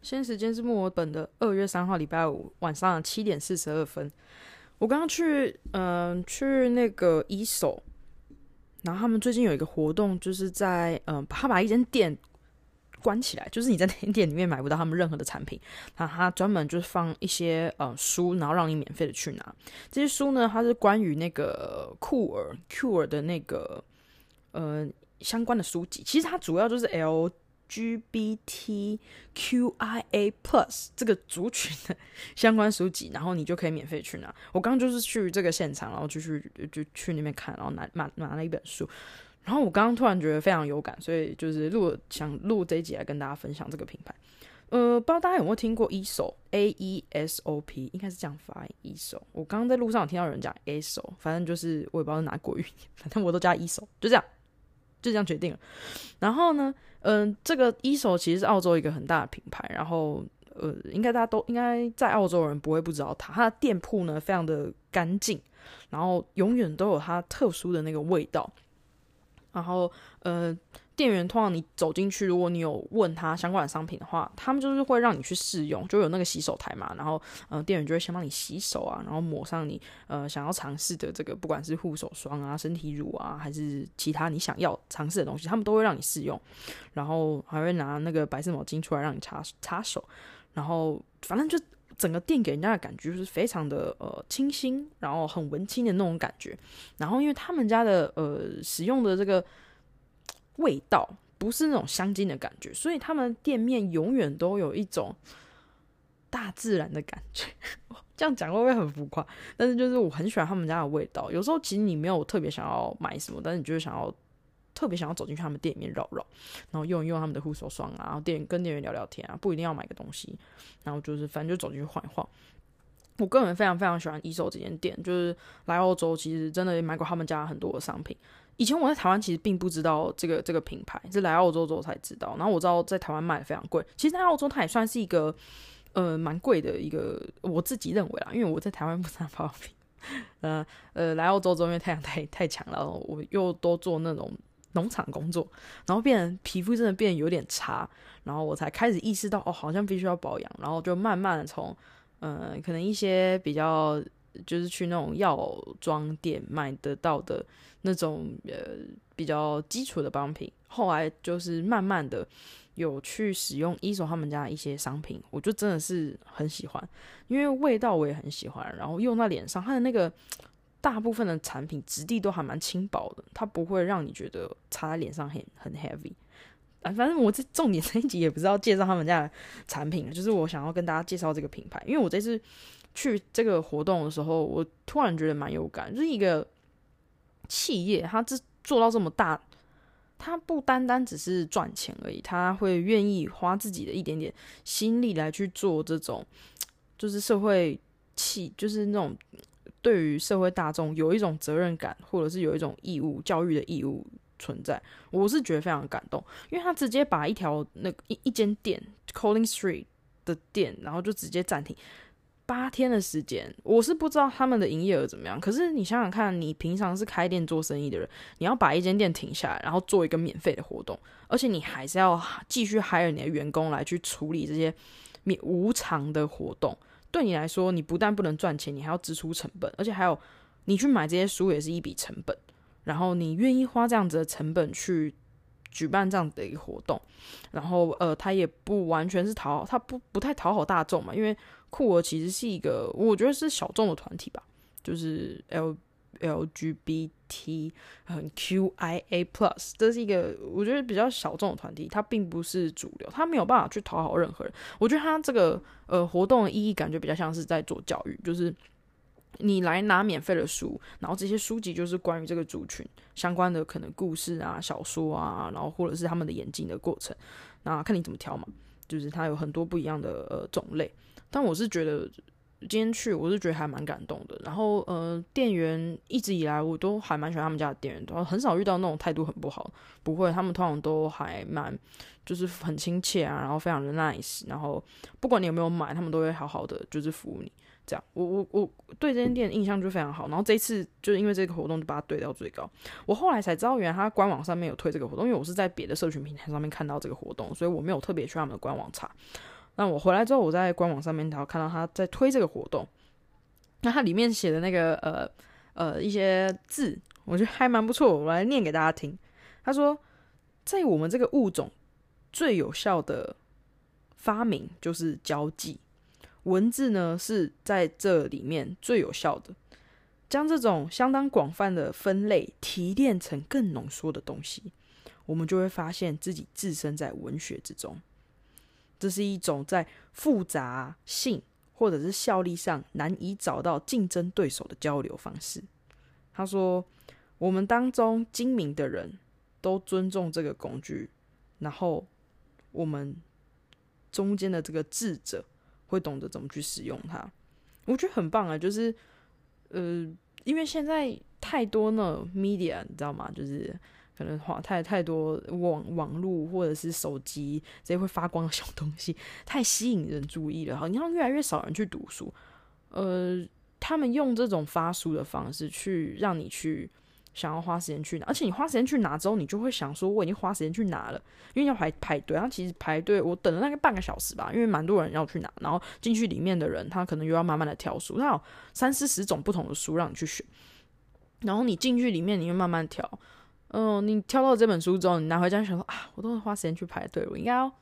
现时间是墨尔本的二月三号礼拜五晚上七点四十二分。我刚刚去，嗯，去那个一手，然后他们最近有一个活动，就是在，嗯，他把一间店关起来，就是你在那间店里面买不到他们任何的产品，那他专门就是放一些呃书，然后让你免费的去拿。这些书呢，它是关于那个酷儿、酷儿的那个，呃。相关的书籍，其实它主要就是 LGBTQIA Plus 这个族群的相关书籍，然后你就可以免费去拿。我刚刚就是去这个现场，然后就去就去那边看，然后拿拿拿了一本书，然后我刚刚突然觉得非常有感，所以就是录想录这一集来跟大家分享这个品牌。呃，不知道大家有没有听过 ESOP，A E S O P 应该是这样发音 e s o。我刚刚在路上有听到有人讲 e s o 反正就是我也不知道是哪国语，反正我都加 ESOP，就这样。就这样决定了。然后呢，嗯，这个一手其实是澳洲一个很大的品牌。然后，呃，应该大家都应该在澳洲人不会不知道它。它的店铺呢，非常的干净，然后永远都有它特殊的那个味道。然后，呃。店员通常你走进去，如果你有问他相关的商品的话，他们就是会让你去试用，就有那个洗手台嘛，然后呃店员就会先帮你洗手啊，然后抹上你呃想要尝试的这个，不管是护手霜啊、身体乳啊，还是其他你想要尝试的东西，他们都会让你试用，然后还会拿那个白色毛巾出来让你擦擦手，然后反正就整个店给人家的感觉就是非常的呃清新，然后很文青的那种感觉，然后因为他们家的呃使用的这个。味道不是那种香精的感觉，所以他们店面永远都有一种大自然的感觉。这样讲会不会很浮夸？但是就是我很喜欢他们家的味道。有时候其实你没有特别想要买什么，但是你就是想要特别想要走进去他们店里面绕绕，然后用一用他们的护手霜啊，然后店跟店员聊聊天啊，不一定要买个东西，然后就是反正就走进去晃一晃。我个人非常非常喜欢一手这间店，就是来澳洲其实真的买过他们家很多的商品。以前我在台湾其实并不知道这个这个品牌，是来澳洲之后才知道。然后我知道在台湾卖的非常贵，其实在澳洲它也算是一个呃蛮贵的一个，我自己认为啦，因为我在台湾不擦保养品，呃呃来澳洲之后因为太阳太太强了，我又多做那种农场工作，然后变皮肤真的变有点差，然后我才开始意识到哦，好像必须要保养，然后就慢慢的从呃可能一些比较。就是去那种药妆店买得到的那种呃比较基础的保养品，后来就是慢慢的有去使用伊索他们家一些商品，我就真的是很喜欢，因为味道我也很喜欢，然后用在脸上，它的那个大部分的产品质地都还蛮轻薄的，它不会让你觉得擦在脸上很很 heavy。啊，反正我这重点这一集也不是要介绍他们家的产品，就是我想要跟大家介绍这个品牌，因为我这次。去这个活动的时候，我突然觉得蛮有感，就是一个企业，它这做到这么大，它不单单只是赚钱而已，他会愿意花自己的一点点心力来去做这种，就是社会企，就是那种对于社会大众有一种责任感，或者是有一种义务教育的义务存在，我是觉得非常感动，因为他直接把一条那一一间店 Calling Street 的店，然后就直接暂停。八天的时间，我是不知道他们的营业额怎么样。可是你想想看，你平常是开店做生意的人，你要把一间店停下来，然后做一个免费的活动，而且你还是要继续 hire 你的员工来去处理这些免无偿的活动。对你来说，你不但不能赚钱，你还要支出成本，而且还有你去买这些书也是一笔成本。然后你愿意花这样子的成本去举办这样的一个活动，然后呃，他也不完全是讨，他不不太讨好大众嘛，因为。酷儿其实是一个，我觉得是小众的团体吧，就是 L L G B T 很 Q I A Plus，这是一个我觉得比较小众的团体，它并不是主流，它没有办法去讨好任何人。我觉得它这个呃活动的意义感觉比较像是在做教育，就是你来拿免费的书，然后这些书籍就是关于这个族群相关的可能故事啊、小说啊，然后或者是他们的演进的过程，那看你怎么挑嘛。就是它有很多不一样的呃种类，但我是觉得今天去我是觉得还蛮感动的。然后呃，店员一直以来我都还蛮喜欢他们家的店员，然后很少遇到那种态度很不好，不会，他们通常都还蛮就是很亲切啊，然后非常的 nice，然后不管你有没有买，他们都会好好的就是服务你。这样，我我我对这间店印象就非常好。然后这一次就是因为这个活动，就把它堆到最高。我后来才知道，原来他官网上面有推这个活动，因为我是在别的社群平台上面看到这个活动，所以我没有特别去他们的官网查。那我回来之后，我在官网上面然后看到他在推这个活动，那它里面写的那个呃呃一些字，我觉得还蛮不错，我来念给大家听。他说，在我们这个物种最有效的发明就是交际。文字呢是在这里面最有效的，将这种相当广泛的分类提炼成更浓缩的东西，我们就会发现自己置身在文学之中。这是一种在复杂性或者是效力上难以找到竞争对手的交流方式。他说：“我们当中精明的人都尊重这个工具，然后我们中间的这个智者。”会懂得怎么去使用它，我觉得很棒啊！就是，呃，因为现在太多那 media，你知道吗？就是可能花太太多网网络或者是手机这些会发光的小东西，太吸引人注意了。好，你看越来越少人去读书，呃，他们用这种发书的方式去让你去。想要花时间去拿，而且你花时间去拿之后，你就会想说我已经花时间去拿了，因为要排排队。然后其实排队，我等了大概半个小时吧，因为蛮多人要去拿。然后进去里面的人，他可能又要慢慢的挑书，他有三四十种不同的书让你去选。然后你进去里面，你又慢慢挑。嗯，你挑到这本书之后，你拿回家想说啊，我都是花时间去排队，我应该要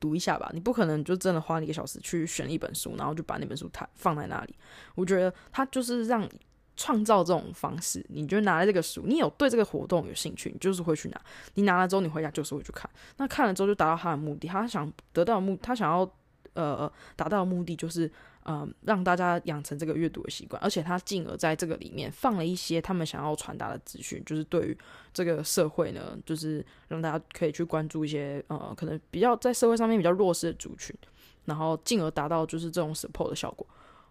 读一下吧？你不可能就真的花一个小时去选一本书，然后就把那本书它放在那里。我觉得它就是让。创造这种方式，你就拿了这个书，你有对这个活动有兴趣，你就是会去拿。你拿了之后，你回家就是会去看。那看了之后，就达到他的目的。他想得到目，他想要呃达到的目的就是呃让大家养成这个阅读的习惯，而且他进而在这个里面放了一些他们想要传达的资讯，就是对于这个社会呢，就是让大家可以去关注一些呃可能比较在社会上面比较弱势的族群，然后进而达到就是这种 support 的效果。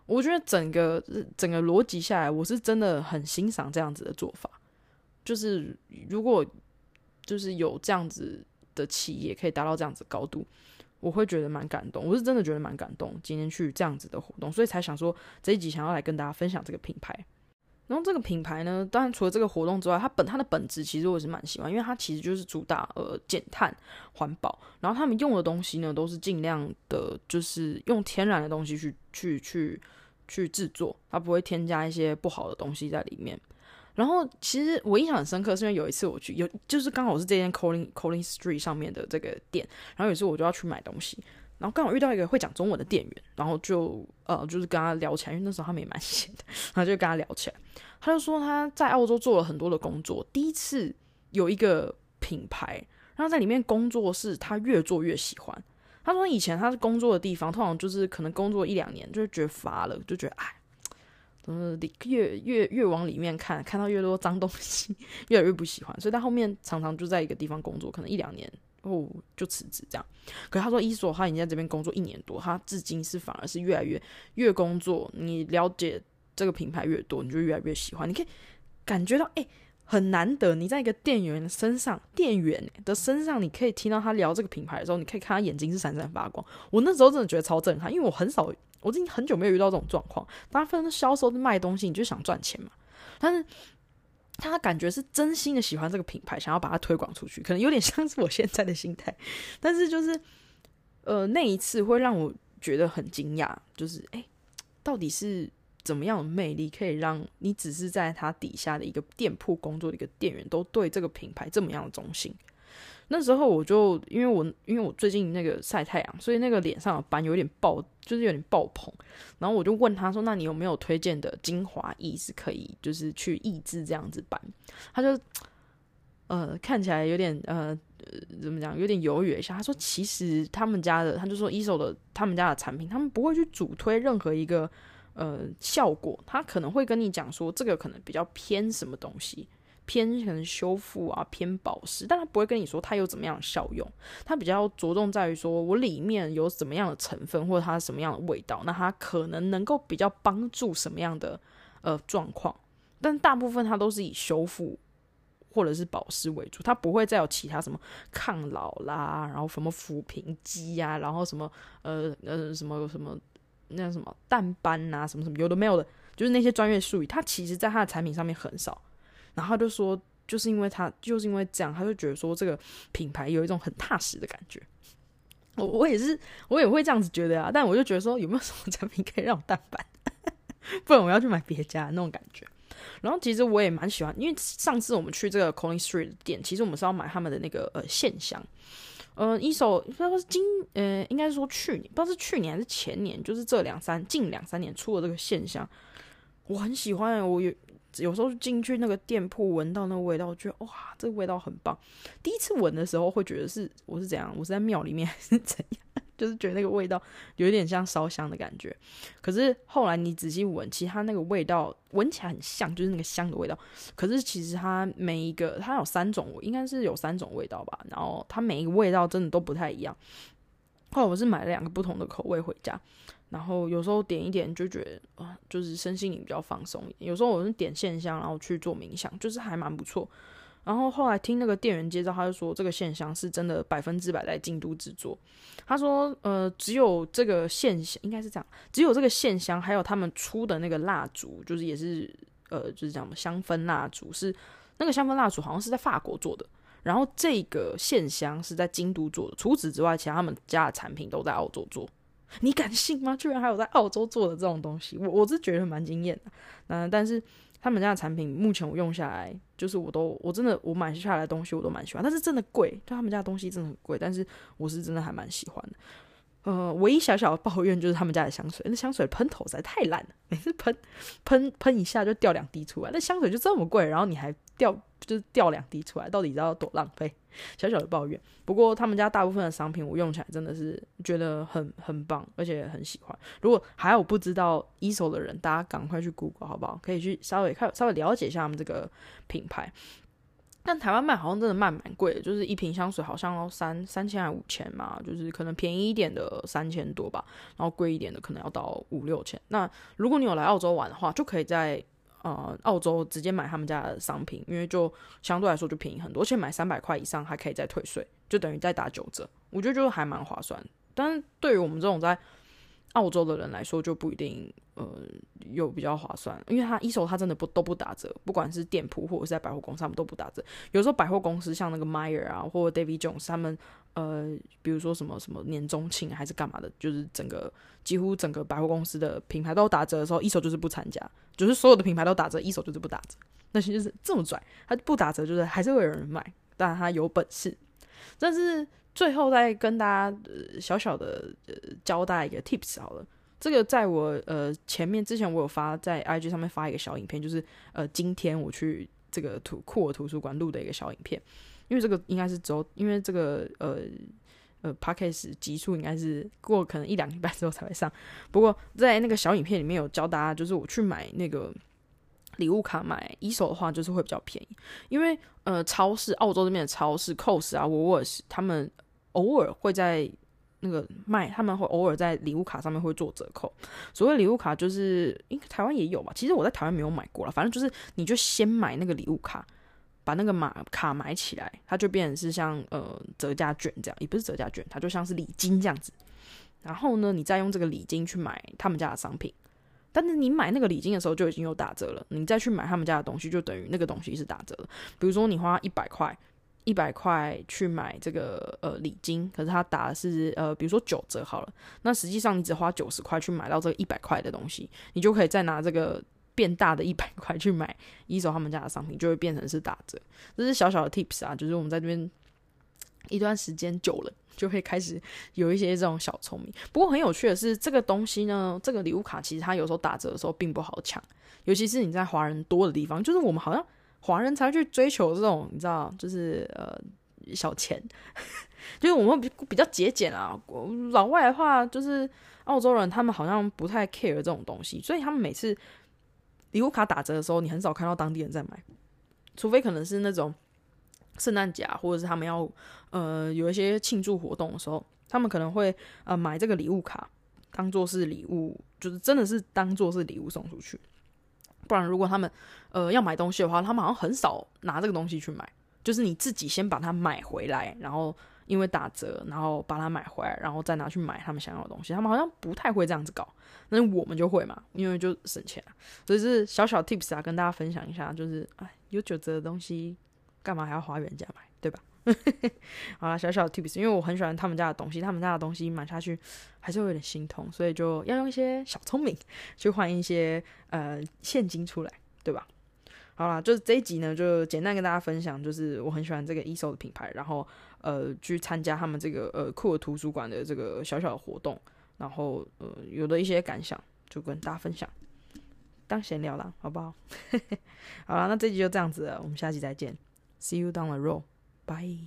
我觉得整个整个逻辑下来，我是真的很欣赏这样子的做法。就是如果就是有这样子的企业可以达到这样子高度，我会觉得蛮感动。我是真的觉得蛮感动，今天去这样子的活动，所以才想说这一集想要来跟大家分享这个品牌。然后这个品牌呢，当然除了这个活动之外，它本它的本质其实我是蛮喜欢，因为它其实就是主打呃减碳环保，然后他们用的东西呢都是尽量的，就是用天然的东西去去去去制作，它不会添加一些不好的东西在里面。然后其实我印象很深刻，是因为有一次我去有就是刚好是这间 Collin collin Street 上面的这个店，然后有一次我就要去买东西。然后刚好遇到一个会讲中文的店员，然后就呃就是跟他聊起来，因为那时候他们也蛮闲的，然后就跟他聊起来。他就说他在澳洲做了很多的工作，第一次有一个品牌，然后在里面工作是他越做越喜欢。他说以前他是工作的地方，通常就是可能工作一两年就觉得乏了，就觉得哎，嗯，越越越往里面看，看到越多脏东西，越来越不喜欢。所以他后面常常就在一个地方工作，可能一两年。哦，就辞职这样。可他说，伊索他已经在这边工作一年多，他至今是反而是越来越越工作，你了解这个品牌越多，你就越来越喜欢。你可以感觉到，哎，很难得，你在一个店员身上，店员的身上，你可以听到他聊这个品牌的时候，你可以看他眼睛是闪闪发光。我那时候真的觉得超震撼，因为我很少，我已经很久没有遇到这种状况。大部分销售卖东西，你就想赚钱嘛，但是。他感觉是真心的喜欢这个品牌，想要把它推广出去，可能有点像是我现在的心态。但是就是，呃，那一次会让我觉得很惊讶，就是哎，到底是怎么样的魅力，可以让你只是在他底下的一个店铺工作的一个店员，都对这个品牌这么样的忠心？那时候我就因为我因为我最近那个晒太阳，所以那个脸上的斑有点爆，就是有点爆棚。然后我就问他说：“那你有没有推荐的精华液是可以就是去抑制这样子斑？”他就 呃看起来有点呃怎么讲，有点犹豫一下。他说：“其实他们家的，他就说一手的他们家的产品，他们不会去主推任何一个呃效果，他可能会跟你讲说这个可能比较偏什么东西。偏成修复啊，偏保湿，但他不会跟你说它有怎么样的效用，它比较着重在于说我里面有怎么样的成分或者它什么样的味道，那它可能能够比较帮助什么样的呃状况，但大部分它都是以修复或者是保湿为主，它不会再有其他什么抗老啦，然后什么抚平肌呀，然后什么呃呃什么什么那什么淡斑呐，什么什么有的没有的，就是那些专业术语，它其实在它的产品上面很少。然后他就说，就是因为他就是因为这样，他就觉得说这个品牌有一种很踏实的感觉。我我也是，我也会这样子觉得啊。但我就觉得说，有没有什么产品可以让我淡斑？不然我要去买别家那种感觉。然后其实我也蛮喜欢，因为上次我们去这个 Colin Street 的店，其实我们是要买他们的那个呃线香。呃，一手不知道是今呃，应该是说去年，不知道是去年还是前年，就是这两三近两三年出的这个线香，我很喜欢。我有。有时候进去那个店铺，闻到那个味道，我觉得哇，这个味道很棒。第一次闻的时候会觉得是我是怎样，我是在庙里面还是怎样，就是觉得那个味道有点像烧香的感觉。可是后来你仔细闻，其实它那个味道闻起来很像，就是那个香的味道。可是其实它每一个，它有三种，应该是有三种味道吧。然后它每一个味道真的都不太一样。后来我是买了两个不同的口味回家。然后有时候点一点就觉得啊，就是身心灵比较放松。有时候我是点线香，然后去做冥想，就是还蛮不错。然后后来听那个店员介绍，他就说这个线香是真的百分之百在京都制作。他说，呃，只有这个线香应该是这样，只有这个线香，还有他们出的那个蜡烛，就是也是呃，就是这样香氛蜡烛，是那个香氛蜡烛好像是在法国做的。然后这个线香是在京都做的。除此之外，其他他们家的产品都在澳洲做。你敢信吗？居然还有在澳洲做的这种东西，我我是觉得蛮惊艳的。嗯，但是他们家的产品目前我用下来，就是我都我真的我买下来的东西我都蛮喜欢，但是真的贵，就他们家的东西真的很贵，但是我是真的还蛮喜欢的。呃，唯一小小的抱怨就是他们家的香水，那香水喷头实在太烂了，每次喷喷喷一下就掉两滴出来，那香水就这么贵，然后你还掉就是掉两滴出来，到底知道多浪费？小小的抱怨。不过他们家大部分的商品我用起来真的是觉得很很棒，而且很喜欢。如果还有不知道一手的人，大家赶快去 Google 好不好？可以去稍微看稍微了解一下他们这个品牌。但台湾卖好像真的卖蛮贵的，就是一瓶香水好像要三三千还五千嘛，就是可能便宜一点的三千多吧，然后贵一点的可能要到五六千。那如果你有来澳洲玩的话，就可以在呃澳洲直接买他们家的商品，因为就相对来说就便宜很多，而且买三百块以上还可以再退税，就等于再打九折，我觉得就还蛮划算。但是对于我们这种在澳洲的人来说就不一定，呃，有比较划算，因为它一手它真的不都不打折，不管是店铺或者是在百货公司，他们都不打折。有时候百货公司像那个 Myer 啊，或者 David Jones，他们呃，比如说什么什么年终庆还是干嘛的，就是整个几乎整个百货公司的品牌都打折的时候，一手就是不参加，就是所有的品牌都打折，一手就是不打折。那其实是这么拽，他不打折就是还是会有人买，但他有本事，但是。最后再跟大家呃小小的呃教大家一个 tips 好了，这个在我呃前面之前我有发在 IG 上面发一个小影片，就是呃今天我去这个图库尔图书馆录的一个小影片，因为这个应该是周，因为这个呃呃 podcast 集数应该是过可能一两礼拜之后才会上，不过在那个小影片里面有教大家，就是我去买那个。礼物卡买一手的话，就是会比较便宜，因为呃，超市澳洲这边的超市，Cos 啊，沃尔斯他们偶尔会在那个卖，他们会偶尔在礼物卡上面会做折扣。所谓礼物卡，就是应该台湾也有吧？其实我在台湾没有买过了，反正就是你就先买那个礼物卡，把那个码卡买起来，它就变成是像呃折价券这样，也不是折价券，它就像是礼金这样子。然后呢，你再用这个礼金去买他们家的商品。但是你买那个礼金的时候就已经有打折了，你再去买他们家的东西，就等于那个东西是打折的。比如说你花一百块，一百块去买这个呃礼金，可是它打的是呃比如说九折好了，那实际上你只花九十块去买到这个一百块的东西，你就可以再拿这个变大的一百块去买一手他们家的商品，就会变成是打折。这是小小的 tips 啊，就是我们在这边一段时间久了。就会开始有一些这种小聪明。不过很有趣的是，这个东西呢，这个礼物卡其实它有时候打折的时候并不好抢，尤其是你在华人多的地方，就是我们好像华人才去追求这种，你知道，就是呃小钱。就是我们比比较节俭啊。老外的话，就是澳洲人，他们好像不太 care 这种东西，所以他们每次礼物卡打折的时候，你很少看到当地人在买，除非可能是那种圣诞节或者是他们要呃有一些庆祝活动的时候，他们可能会呃买这个礼物卡当做是礼物，就是真的是当做是礼物送出去。不然，如果他们呃要买东西的话，他们好像很少拿这个东西去买。就是你自己先把它买回来，然后因为打折，然后把它买回来，然后再拿去买他们想要的东西。他们好像不太会这样子搞，那我们就会嘛，因为就省钱。所以是小小 tips 啊，跟大家分享一下，就是哎，有九折的东西，干嘛还要花原价买，对吧？好了，小小 tips，因为我很喜欢他们家的东西，他们家的东西买下去还是会有点心痛，所以就要用一些小聪明去换一些呃现金出来，对吧？好啦，就是这一集呢，就简单跟大家分享，就是我很喜欢这个 e s o 的品牌，然后呃去参加他们这个呃酷尔图书馆的这个小小的活动，然后呃有的一些感想，就跟大家分享，当闲聊啦，好不好？好了，那这集就这样子了，我们下期再见，See you down the road Bye.